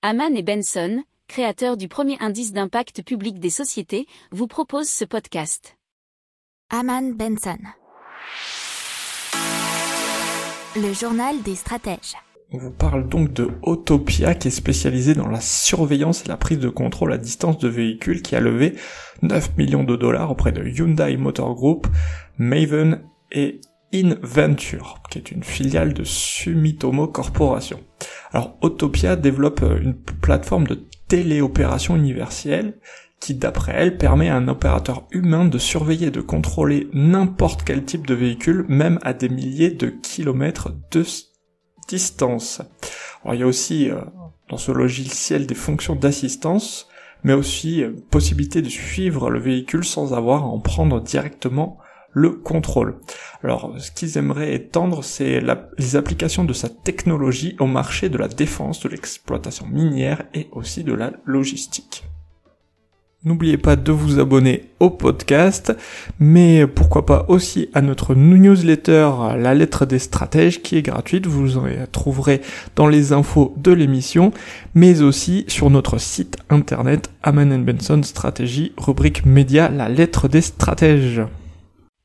Haman et Benson, créateurs du premier indice d'impact public des sociétés, vous proposent ce podcast. Haman Benson. Le journal des stratèges. On vous parle donc de Autopia qui est spécialisé dans la surveillance et la prise de contrôle à distance de véhicules qui a levé 9 millions de dollars auprès de Hyundai Motor Group, Maven et InVenture, qui est une filiale de Sumitomo Corporation. Alors Autopia développe une plateforme de téléopération universelle qui, d'après elle, permet à un opérateur humain de surveiller et de contrôler n'importe quel type de véhicule, même à des milliers de kilomètres de distance. Alors il y a aussi euh, dans ce logiciel des fonctions d'assistance, mais aussi euh, possibilité de suivre le véhicule sans avoir à en prendre directement le contrôle. Alors, ce qu'ils aimeraient étendre, c'est les applications de sa technologie au marché de la défense, de l'exploitation minière et aussi de la logistique. N'oubliez pas de vous abonner au podcast, mais pourquoi pas aussi à notre newsletter La lettre des stratèges qui est gratuite, vous en trouverez dans les infos de l'émission, mais aussi sur notre site internet Aman Benson Stratégie, rubrique média La lettre des stratèges.